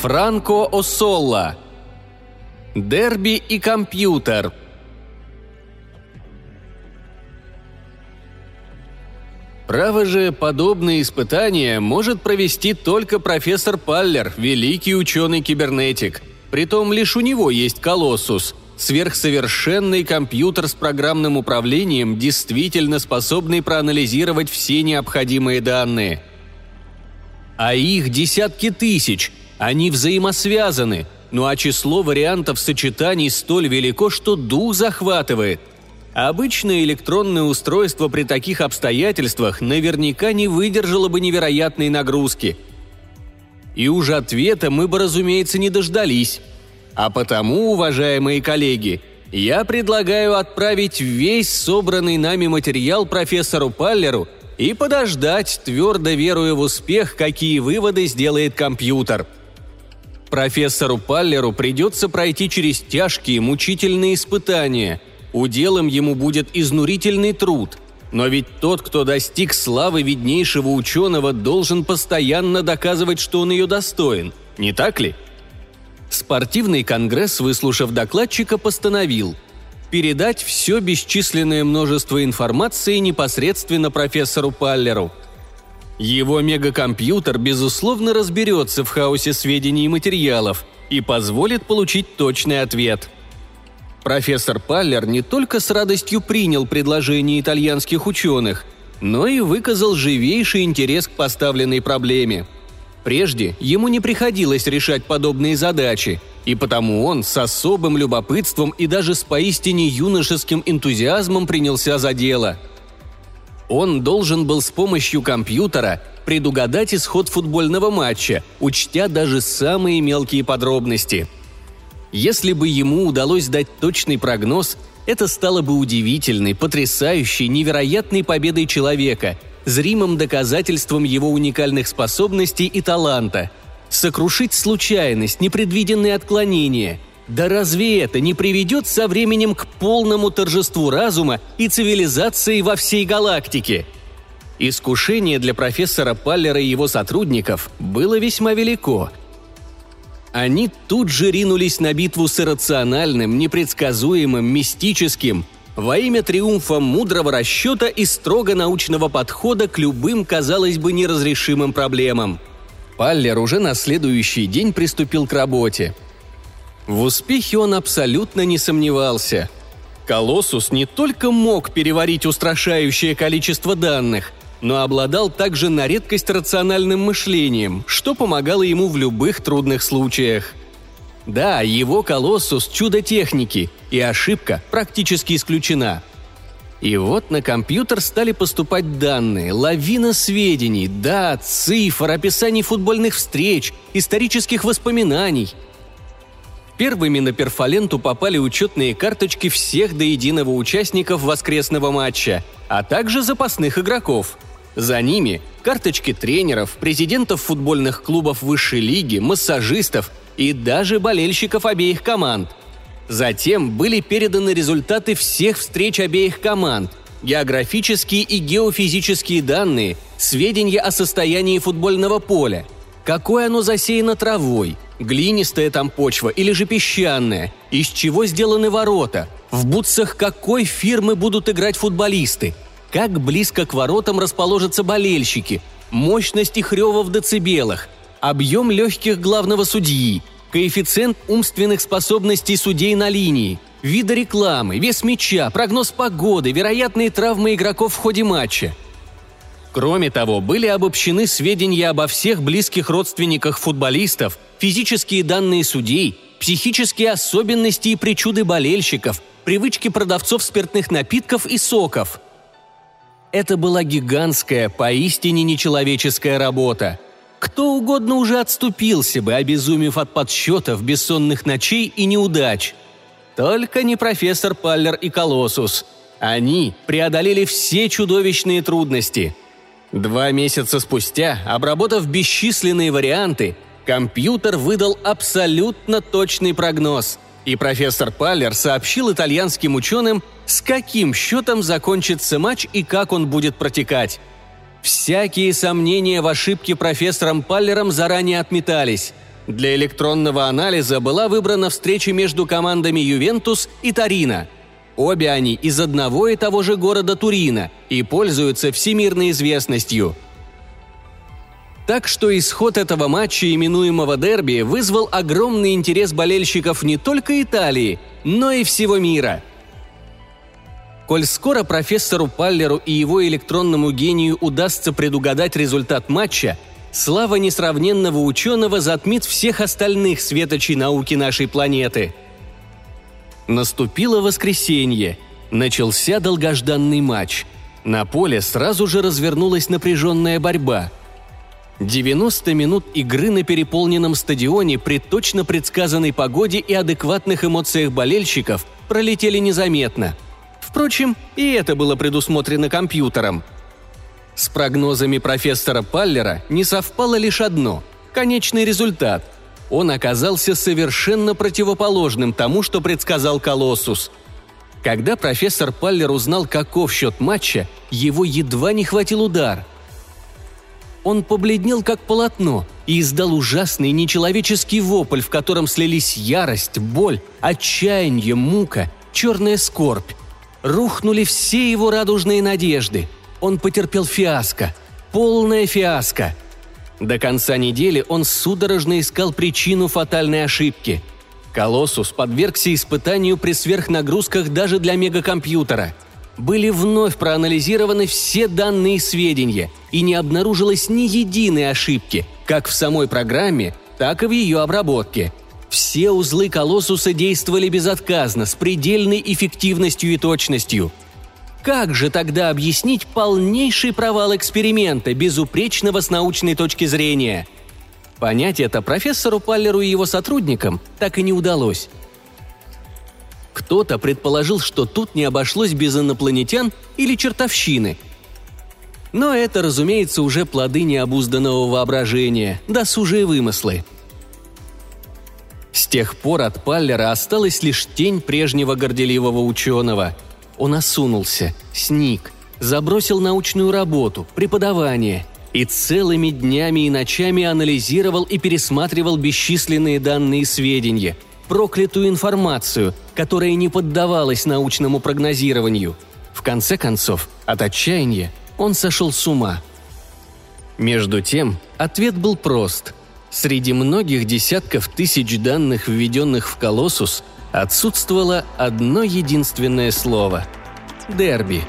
Франко О'Солла. Дерби и компьютер. Право же, подобные испытания может провести только профессор Паллер, великий ученый-кибернетик. Притом лишь у него есть колоссус – сверхсовершенный компьютер с программным управлением, действительно способный проанализировать все необходимые данные. А их десятки тысяч, они взаимосвязаны, ну а число вариантов сочетаний столь велико, что дух захватывает – Обычное электронное устройство при таких обстоятельствах наверняка не выдержало бы невероятной нагрузки. И уже ответа мы бы, разумеется, не дождались. А потому, уважаемые коллеги, я предлагаю отправить весь собранный нами материал профессору Паллеру и подождать, твердо веруя в успех, какие выводы сделает компьютер. Профессору Паллеру придется пройти через тяжкие, мучительные испытания – Уделом ему будет изнурительный труд. Но ведь тот, кто достиг славы виднейшего ученого, должен постоянно доказывать, что он ее достоин. Не так ли? Спортивный конгресс, выслушав докладчика, постановил передать все бесчисленное множество информации непосредственно профессору Паллеру. Его мегакомпьютер, безусловно, разберется в хаосе сведений и материалов и позволит получить точный ответ – Профессор Паллер не только с радостью принял предложение итальянских ученых, но и выказал живейший интерес к поставленной проблеме. Прежде ему не приходилось решать подобные задачи, и потому он с особым любопытством и даже с поистине юношеским энтузиазмом принялся за дело. Он должен был с помощью компьютера предугадать исход футбольного матча, учтя даже самые мелкие подробности – если бы ему удалось дать точный прогноз, это стало бы удивительной, потрясающей, невероятной победой человека, зримым доказательством его уникальных способностей и таланта. Сокрушить случайность, непредвиденные отклонения. Да разве это не приведет со временем к полному торжеству разума и цивилизации во всей галактике? Искушение для профессора Паллера и его сотрудников было весьма велико – они тут же ринулись на битву с иррациональным, непредсказуемым, мистическим, во имя триумфа мудрого расчета и строго научного подхода к любым, казалось бы, неразрешимым проблемам. Паллер уже на следующий день приступил к работе. В успехе он абсолютно не сомневался. Колоссус не только мог переварить устрашающее количество данных, но обладал также на редкость рациональным мышлением, что помогало ему в любых трудных случаях. Да, его колоссус – чудо техники, и ошибка практически исключена. И вот на компьютер стали поступать данные, лавина сведений, дат, цифр, описаний футбольных встреч, исторических воспоминаний. Первыми на перфоленту попали учетные карточки всех до единого участников воскресного матча, а также запасных игроков – за ними карточки тренеров, президентов футбольных клубов высшей лиги, массажистов и даже болельщиков обеих команд. Затем были переданы результаты всех встреч обеих команд, географические и геофизические данные, сведения о состоянии футбольного поля, какое оно засеяно травой, глинистая там почва или же песчаная, из чего сделаны ворота, в бутсах какой фирмы будут играть футболисты – как близко к воротам расположатся болельщики, мощность их рева в децибелах, объем легких главного судьи, коэффициент умственных способностей судей на линии, виды рекламы, вес мяча, прогноз погоды, вероятные травмы игроков в ходе матча. Кроме того, были обобщены сведения обо всех близких родственниках футболистов, физические данные судей, психические особенности и причуды болельщиков, привычки продавцов спиртных напитков и соков – это была гигантская, поистине нечеловеческая работа. Кто угодно уже отступился бы, обезумев от подсчетов, бессонных ночей и неудач. Только не профессор Паллер и Колоссус. Они преодолели все чудовищные трудности. Два месяца спустя, обработав бесчисленные варианты, компьютер выдал абсолютно точный прогноз – и профессор Паллер сообщил итальянским ученым, с каким счетом закончится матч и как он будет протекать. Всякие сомнения в ошибке профессором Паллером заранее отметались. Для электронного анализа была выбрана встреча между командами «Ювентус» и «Торино». Обе они из одного и того же города Турина и пользуются всемирной известностью. Так что исход этого матча, именуемого дерби, вызвал огромный интерес болельщиков не только Италии, но и всего мира. Коль скоро профессору Паллеру и его электронному гению удастся предугадать результат матча, слава несравненного ученого затмит всех остальных светочей науки нашей планеты. Наступило воскресенье. Начался долгожданный матч. На поле сразу же развернулась напряженная борьба. 90 минут игры на переполненном стадионе при точно предсказанной погоде и адекватных эмоциях болельщиков пролетели незаметно. Впрочем, и это было предусмотрено компьютером. С прогнозами профессора Паллера не совпало лишь одно – конечный результат. Он оказался совершенно противоположным тому, что предсказал Колоссус. Когда профессор Паллер узнал, каков счет матча, его едва не хватил удар – он побледнел как полотно и издал ужасный нечеловеческий вопль, в котором слились ярость, боль, отчаяние, мука, черная скорбь. Рухнули все его радужные надежды. Он потерпел фиаско, полное фиаско. До конца недели он судорожно искал причину фатальной ошибки. Колоссус подвергся испытанию при сверхнагрузках даже для мегакомпьютера – были вновь проанализированы все данные и сведения, и не обнаружилось ни единой ошибки, как в самой программе, так и в ее обработке. Все узлы колоссуса действовали безотказно, с предельной эффективностью и точностью. Как же тогда объяснить полнейший провал эксперимента, безупречного с научной точки зрения? Понять это профессору Паллеру и его сотрудникам так и не удалось. Кто-то предположил, что тут не обошлось без инопланетян или чертовщины. Но это, разумеется, уже плоды необузданного воображения, досужие вымыслы. С тех пор от Паллера осталась лишь тень прежнего горделивого ученого. Он осунулся, сник, забросил научную работу, преподавание и целыми днями и ночами анализировал и пересматривал бесчисленные данные и сведения – проклятую информацию, которая не поддавалась научному прогнозированию. В конце концов, от отчаяния он сошел с ума. Между тем, ответ был прост. Среди многих десятков тысяч данных, введенных в «Колоссус», отсутствовало одно единственное слово – «Дерби».